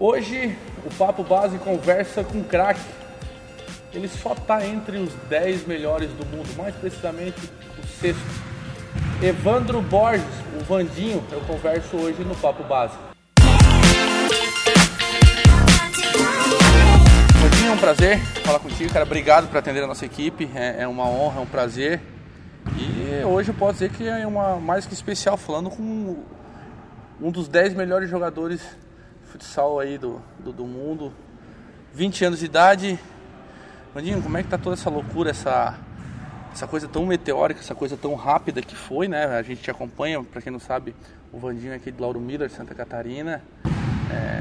Hoje o Papo Base conversa com craque. Ele só está entre os 10 melhores do mundo, mais precisamente o sexto. Evandro Borges, o Vandinho, eu converso hoje no Papo Base. Vandinho, é um prazer falar contigo, cara. Obrigado por atender a nossa equipe. É, é uma honra, é um prazer. E hoje eu posso dizer que é uma mais que especial, falando com um dos 10 melhores jogadores futsal aí do, do, do mundo. 20 anos de idade. Vandinho, como é que tá toda essa loucura, essa, essa coisa tão meteórica, essa coisa tão rápida que foi, né? A gente te acompanha, para quem não sabe, o Vandinho é aqui de Lauro Miller, Santa Catarina. É,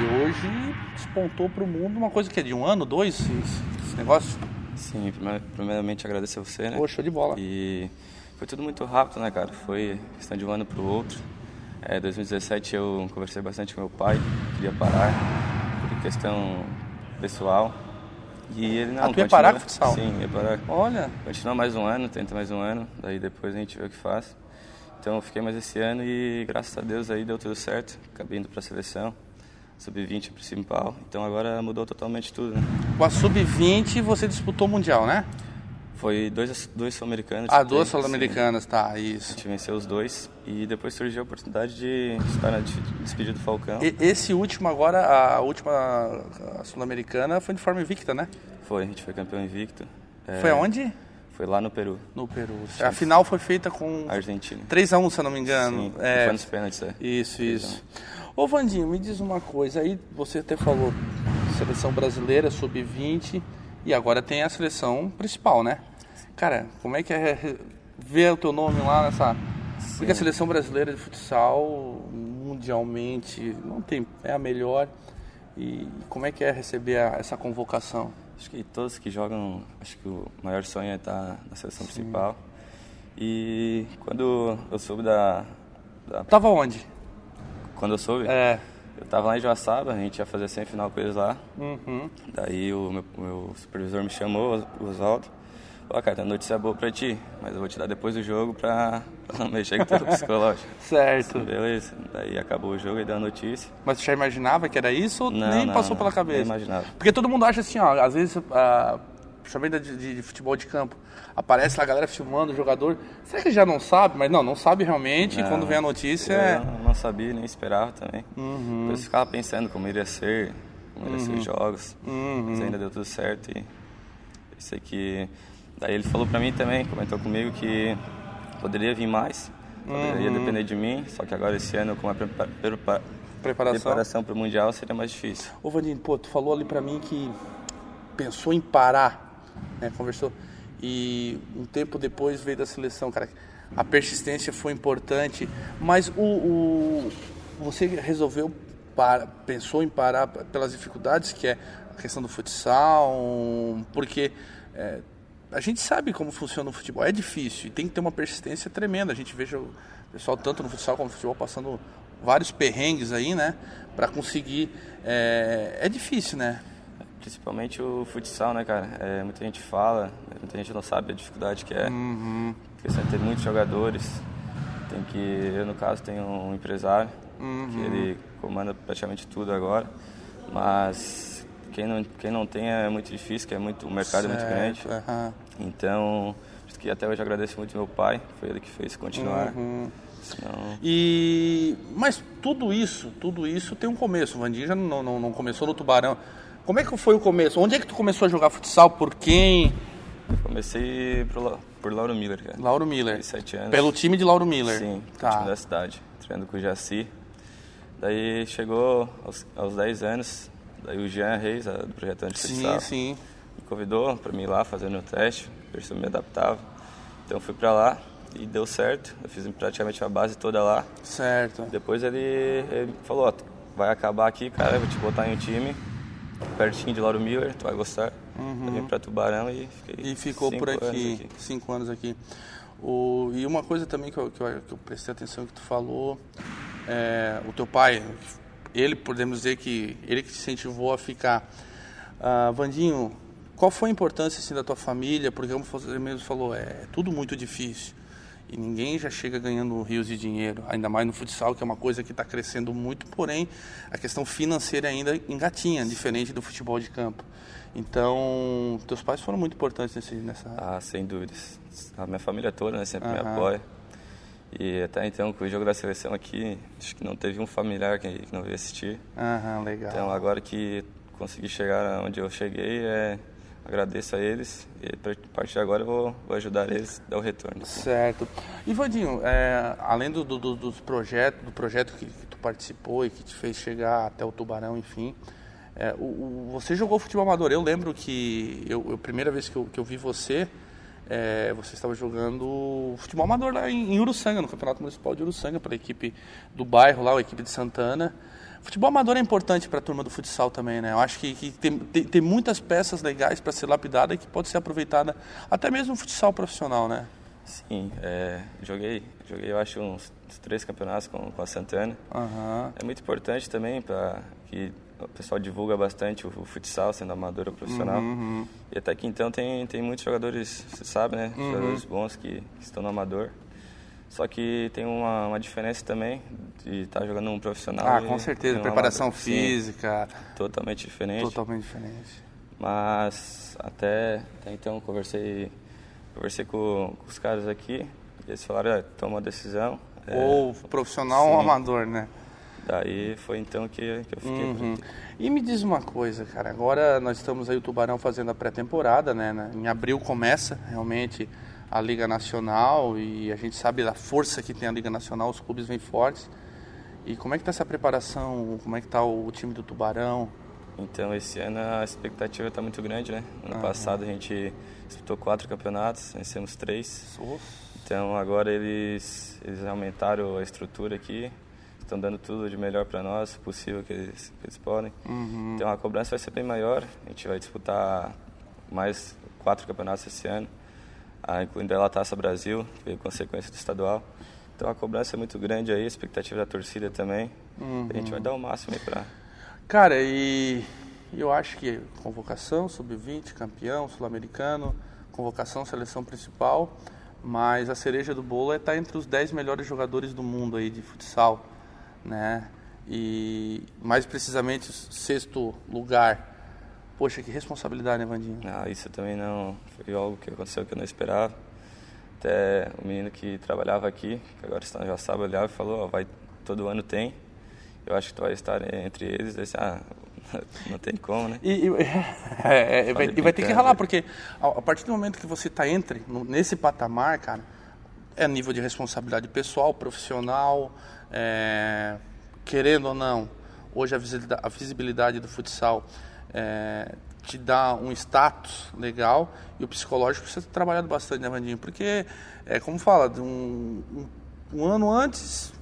e hoje despontou para o mundo uma coisa que é de um ano, dois, esse, esse negócio. Sim, primeiramente agradecer a você, né? Pô, show de bola. E foi tudo muito rápido, né, cara? Foi questão de um ano para o outro. É, 2017 eu conversei bastante com meu pai, queria parar por questão pessoal. E ele não. Ah, tu ia parar com o futsal? Sim, ia parar. Olha. Continua mais um ano, tenta mais um ano, daí depois a gente vê o que faz. Então eu fiquei mais esse ano e graças a Deus aí deu tudo certo. Acabei indo para a seleção. Sub-20 principal. Então agora mudou totalmente tudo, né? Com a Sub-20 você disputou o Mundial, né? Foi dois, dois sul-americanos. Ah, duas sul-americanas, tá, isso. A gente venceu os dois e depois surgiu a oportunidade de estar na despedida do Falcão. E, esse último agora, a última sul-americana foi de forma invicta, né? Foi, a gente foi campeão invicto. É, foi aonde? Foi lá no Peru. No Peru. Sim. A final foi feita com... Argentina. 3x1, se eu não me engano. Sim, é... foi nos pênaltis, é. Isso, isso. Ô Vandinho, me diz uma coisa, aí você até falou seleção brasileira, sub-20, e agora tem a seleção principal, né? Cara, como é que é ver o teu nome lá nessa. Sim. Porque a seleção brasileira de futsal, mundialmente, não tem, é a melhor. E como é que é receber a, essa convocação? Acho que todos que jogam, acho que o maior sonho é estar na seleção Sim. principal. E quando eu soube da, da. Tava onde? Quando eu soube? É. Eu tava lá em Joaçaba, a gente ia fazer a semifinal com eles lá. Uhum. Daí o meu, meu supervisor me chamou, o Oswaldo. Ó, cara, tem notícia boa pra ti, mas eu vou te dar depois do jogo pra, pra não mexer com o teu psicológico. certo. Beleza. Daí acabou o jogo e deu a notícia. Mas você já imaginava que era isso ou não, nem não, passou não, pela cabeça? Nem imaginava. Porque todo mundo acha assim, ó, às vezes, uh, principalmente de, de, de, futebol de campo, aparece lá a galera filmando o jogador. Será que já não sabe? Mas não, não sabe realmente. Não, quando vem a notícia. É... não, sabia, nem esperava também. Uhum. Eu ficava pensando como iria ser, como iria Uhum. ser os jogos. Uhum. Mas ainda deu tudo certo e sei que Daí ele falou pra mim também, comentou comigo que poderia vir mais, poderia Uhum. depender de mim, só que agora esse ano com a prepa- prepa- Preparação. preparação para o Mundial seria mais difícil. Ô Vandinho, pô, tu falou ali pra mim que pensou em parar, né? Conversou. E um tempo depois veio da seleção, cara. A persistência foi importante, mas o, o você resolveu para, pensou em parar pelas dificuldades que é a questão do futsal, porque é, a gente sabe como funciona o futebol, é difícil e tem que ter uma persistência tremenda. A gente veja o pessoal tanto no futsal como no futebol passando vários perrengues aí, né, para conseguir. É, é difícil, né? Principalmente o futsal, né, cara? É, muita gente fala, muita gente não sabe a dificuldade que é. Uhum. Porque você tem muitos jogadores. Tem que, eu no caso tenho um empresário Uhum. que ele comanda praticamente tudo agora, mas quem não quem não tem é muito difícil, que é muito o mercado é muito grande. Certo, aham. Então, que até hoje agradeço muito meu pai, foi ele que fez continuar. Uhum. Senão, E mas tudo isso, tudo isso tem um começo. O Vandinho já não, não, não começou no Tubarão. Como é que foi o começo? Onde é que tu começou a jogar futsal? Por quem? comecei por, por Lauro Miller, cara. Lauro Miller. Sete anos. Pelo time de Lauro Miller. Sim, tá. time da cidade, treinando com o Jaci. Daí chegou aos, aos 10 anos, daí o Jean Reis, a- do projeto Sim, Antifutsal, sim. me convidou para mim ir lá fazendo o teste, ver se eu me adaptava. Então eu fui para lá e deu certo, eu fiz praticamente a base toda lá. Certo. Depois ele, ele falou, ó, vai acabar aqui, cara, vou te botar em um time, pertinho de Lauro Miller, tu vai gostar. Eu vim para Tubarão e fiquei Uhum. E ficou por anos aqui, cinco anos aqui. O, e uma coisa também que eu, que, eu, que eu prestei atenção que tu falou, é, o teu pai, ele podemos dizer que ele que te incentivou a ficar. Ah, Vandinho, qual foi a importância assim, da tua família? Porque como você mesmo falou, é tudo muito difícil. E ninguém já chega ganhando rios de dinheiro, ainda mais no futsal, que é uma coisa que está crescendo muito, porém a questão financeira ainda engatinha, diferente do futebol de campo. Então, teus pais foram muito importantes nesse, nessa. Ah, sem dúvidas. A minha família toda né, sempre me apoia. E até então, com o jogo da seleção aqui, acho que não teve um familiar que, que não veio assistir. Aham, legal. Então, agora que consegui chegar onde eu cheguei, é, agradeço a eles e a partir de agora eu vou, vou ajudar eles a dar o retorno. Certo. E Vandinho, é, além do, do, dos projetos, do projeto que, que, tu participou e que te fez chegar até o Tubarão, enfim, é, o, o, você jogou futebol amador. Eu lembro que eu, a primeira vez que eu, que eu vi você, é, você estava jogando futebol amador lá em, em Uruçanga, no Campeonato Municipal de Uruçanga, pela equipe do bairro lá, a equipe de Santana. Futebol amador é importante para a turma do futsal também, né? Eu acho que, que tem, tem, tem, muitas peças legais para ser lapidada e que pode ser aproveitada até mesmo no futsal profissional, né? Sim, é, joguei, joguei eu acho uns, três campeonatos com, com a Santana. Uhum. É muito importante também para que o pessoal divulga bastante o, futsal, sendo amador ou profissional. Uhum. E até que então tem, tem muitos jogadores, você sabe, né? Uhum. Jogadores bons que, que, estão no amador. Só que tem uma, uma diferença também de estar tá jogando um profissional. Ah, com certeza. Preparação amador. física. Sim, totalmente diferente. Totalmente diferente. Mas até, até então conversei, conversei com, com os caras aqui. E eles falaram, é, toma uma decisão. Ou é, profissional sim. ou amador, né? Daí foi então que, que eu fiquei uhum. E me diz uma coisa, cara. Agora nós estamos aí o Tubarão fazendo a pré-temporada, né? Em abril começa realmente a Liga Nacional e a gente sabe da força que tem a Liga Nacional, os clubes vêm fortes. E como é que está essa preparação? Como é que está o time do Tubarão? Então esse ano a expectativa está muito grande, né? Ano uhum. passado a gente disputou quatro campeonatos, vencemos três. Nossa. Então agora eles, eles aumentaram a estrutura aqui, estão dando tudo de melhor para nós, possível que eles, que eles podem. Uhum. Então a cobrança vai ser bem maior. A gente vai disputar mais quatro campeonatos esse ano, ah, incluindo a Taça Brasil, que veio consequência do estadual. Então a cobrança é muito grande aí, a expectativa da torcida também. Uhum. A gente vai dar o máximo aí para. Cara, e eu acho que convocação, sub-20, campeão, sul-americano, convocação, seleção principal, mas a cereja do bolo é estar tá entre os 10 melhores jogadores do mundo aí de futsal né? E mais precisamente sexto lugar. Poxa, que responsabilidade, né, Vandinho? Ah, isso também não foi algo que aconteceu que eu não esperava. Até o menino que trabalhava aqui, que agora está já sabe olhar e falou, ó, vai todo ano tem. Eu acho que tu vai estar entre eles. Eu disse, ah, não tem como, né? E, e, é, é, vai, e vai ter que ralar, porque a, partir do momento que você está entre, nesse patamar, cara, é nível de responsabilidade pessoal, profissional, é, querendo ou não, hoje a visibilidade, a visibilidade do futsal é, te dá um status legal e o psicológico precisa ter trabalhado bastante, né, Vandinho? Porque, é, como fala, um, um, um ano antes,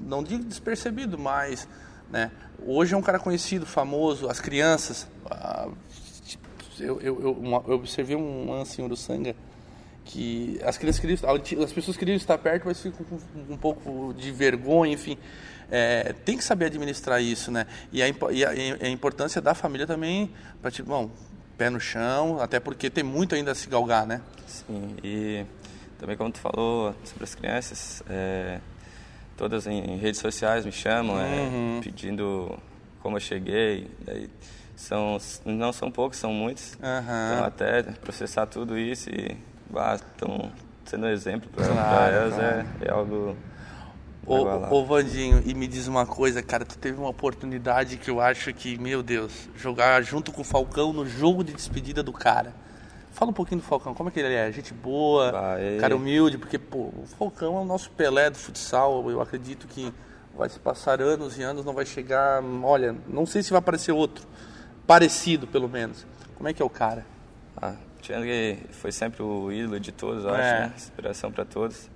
não digo despercebido, mas né, hoje é um cara conhecido, famoso, as crianças. Eu, eu, eu, eu observei um lance em Uruçanga que as crianças queriam, as pessoas queriam estar perto, mas ficam com um pouco de vergonha, enfim. É, tem que saber administrar isso, né? E a, e a, e a importância da família também, para tipo, bom, pé no chão, até porque tem muito ainda a se galgar, né? Sim, e também como tu falou sobre as crianças, é, todas em, redes sociais me chamam, é, uhum. é, pedindo como eu cheguei, daí são, não são poucos, são muitos, uhum. então até processar tudo isso e estão sendo um exemplo para claro, elas claro. É, é algo Ô, ô Vandinho, e me diz uma coisa, cara, tu teve uma oportunidade que eu acho que, meu Deus, jogar junto com o Falcão no jogo de despedida do cara. Fala um pouquinho do Falcão, como é que ele é? Gente boa, ah, é... cara humilde, porque, pô, o Falcão é o nosso Pelé do futsal, eu acredito que vai se passar anos e anos, não vai chegar, olha, não sei se vai aparecer outro, parecido pelo menos. Como é que é o cara? Ah, Chandler foi sempre o ídolo de todos, eu É. acho, né? Inspiração para todos.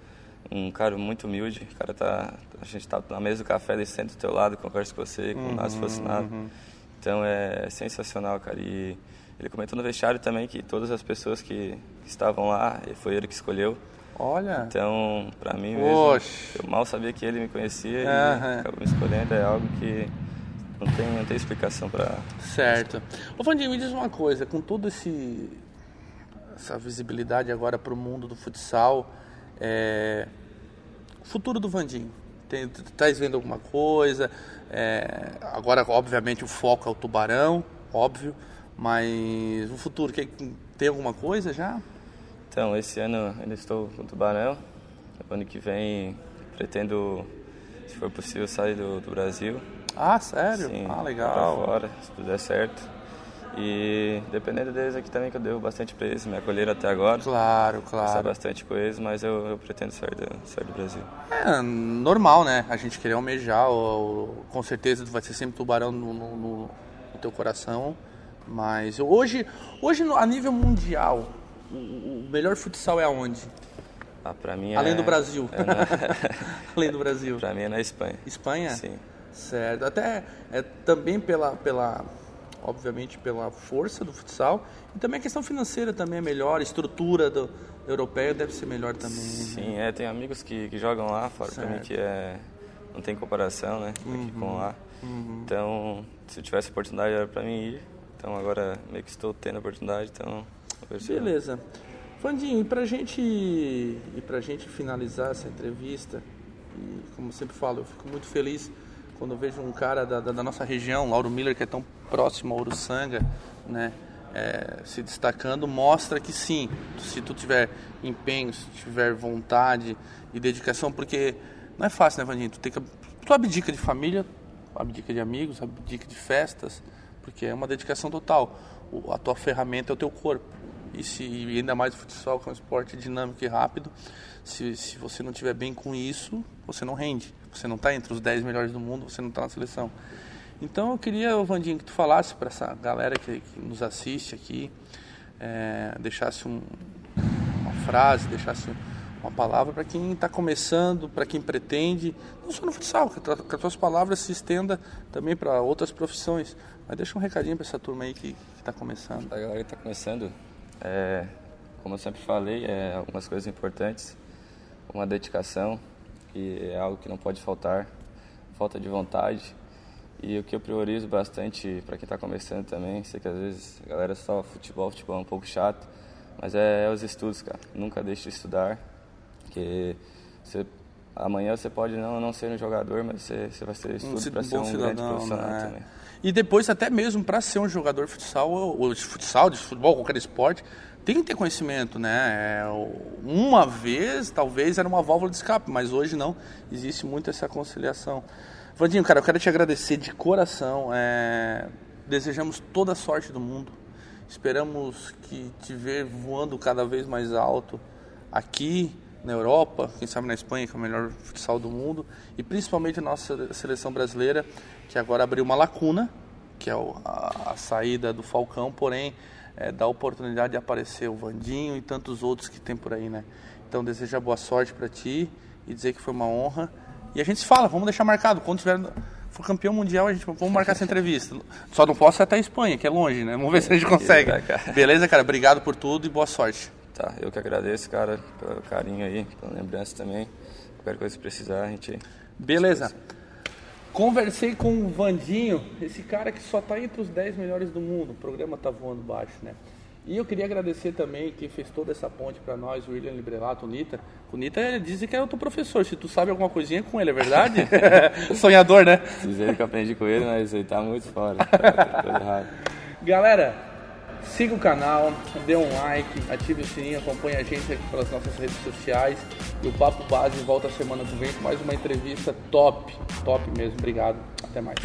Um cara muito humilde. O cara tá. A gente tá na mesa do café, ele senta do teu lado, conversa com você, como nada se fosse nada. Então é sensacional, cara. E ele comentou no vestiário também que todas as pessoas que, que estavam lá, foi ele que escolheu. Olha, Então, pra mim mesmo, Poxa. eu mal sabia que ele me conhecia e acabou me escolhendo. É algo que não tem, não tem explicação pra. certo. Ô Vandinho, me diz uma coisa, com todo esse essa visibilidade agora para o mundo do futsal É... Futuro do Vandinho. Está vendo alguma coisa? É... Agora, obviamente, o foco é o tubarão, óbvio. Mas o futuro, tem alguma coisa já? Então, esse ano ainda estou com o tubarão. Ano que vem pretendo, se for possível, sair do, do Brasil. Ah, sério? Sim, ah, legal. Pra fora, se tudo der certo. E dependendo deles aqui também, que eu devo bastante para eles, me acolheram até agora. Claro, claro. Passar bastante com eles, mas eu, eu pretendo sair do, sair do Brasil. É normal, né? A gente querer almejar, ou, com certeza vai ser sempre tubarão no, no, no, teu coração. Mas hoje, hoje a nível mundial, o, o melhor futsal é aonde? Ah, pra mim Além é, do Brasil. É na... Além do Brasil. Pra mim é na Espanha. Espanha? Sim. Certo. Até é, também pela, pela obviamente pela força do futsal e também a questão financeira também é melhor, a estrutura do europeia deve ser melhor também. Né? Sim, é, tem amigos que, que jogam lá, fora para mim que é não tem comparação, né, uhum. aqui com lá. Uhum. Então, se eu tivesse oportunidade era para mim ir. Então agora meio que estou tendo a oportunidade, então Beleza. Fandinho, e pra gente e pra gente finalizar essa entrevista, e como sempre falo, eu fico muito feliz quando eu vejo um cara da, da, da nossa região, Lauro Miller, que é tão próximo ao Uruçanga, né, é, se destacando, mostra que sim, se tu tiver empenho, se tiver vontade e dedicação, porque não é fácil, né, Vandinho? Tu, tem que, tu abdica de família, abdica de amigos, abdica de festas, porque é uma dedicação total. O, a tua ferramenta é o teu corpo. E, se, e ainda mais o futsal, que é um esporte dinâmico e rápido, se, se você não estiver bem com isso, você não rende. Você não está entre os 10 melhores do mundo, você não está na seleção. Então eu queria, Vandinho, que tu falasse para essa galera que, que, nos assiste aqui, é, deixasse um, uma frase, deixasse uma palavra para quem está começando, para quem pretende, não só no futsal, que, que as tuas palavras se estenda também para outras profissões. Mas deixa um recadinho para essa turma aí que está começando. A galera que está começando, é, como eu sempre falei, é, algumas coisas importantes, uma dedicação, que é algo que não pode faltar, falta de vontade. E o que eu priorizo bastante para quem está começando também, sei que às vezes a galera só futebol, futebol é um pouco chato, mas é, é os estudos, cara. Nunca deixe de estudar, porque você, amanhã você pode não, não ser um jogador, mas você, você vai ser estudo para ser um cidadão, grande profissional né? também. E depois até mesmo para ser um jogador de futsal, ou de futsal, de futebol, qualquer esporte, tem que ter conhecimento, né? É, uma vez, talvez, era uma válvula de escape, mas hoje não. Existe muito essa conciliação. Vandinho, cara, eu quero te agradecer de coração. É... Desejamos toda a sorte do mundo. Esperamos que te ver voando cada vez mais alto aqui na Europa, quem sabe na Espanha, que é o melhor futsal do mundo, e principalmente a nossa seleção brasileira, que agora abriu uma lacuna, que é a, a saída do Falcão, porém é, dá a oportunidade de aparecer o Vandinho e tantos outros que tem por aí, né? Então desejo boa sorte para ti e dizer que foi uma honra. E a gente se fala, vamos deixar marcado. Quando tiver for campeão mundial, a gente vamos marcar essa entrevista. Só não posso ir até a Espanha, que é longe, né? Vamos ver se a gente consegue. Beleza, cara? Obrigado por tudo e boa sorte. Tá, eu que agradeço, cara, pelo carinho aí, pela lembrança também. Qualquer coisa que precisar, a gente. Beleza. Conversei com o Vandinho, esse cara que só está entre os 10 melhores do mundo. O programa tá voando baixo, né? E eu queria agradecer também quem fez toda essa ponte para nós, o William Librelato, o Nita. O Nita dizem que é o teu professor. Se tu sabe alguma coisinha com ele, é verdade? Sonhador, né? Dizer que eu aprendi com ele, mas ele tá muito fora. Tá errado. Galera, siga o canal, dê um like, ative o sininho, acompanhe a gente aqui pelas nossas redes sociais. E o Papo Base volta semana que vem com mais uma entrevista top, top mesmo. Obrigado, até mais.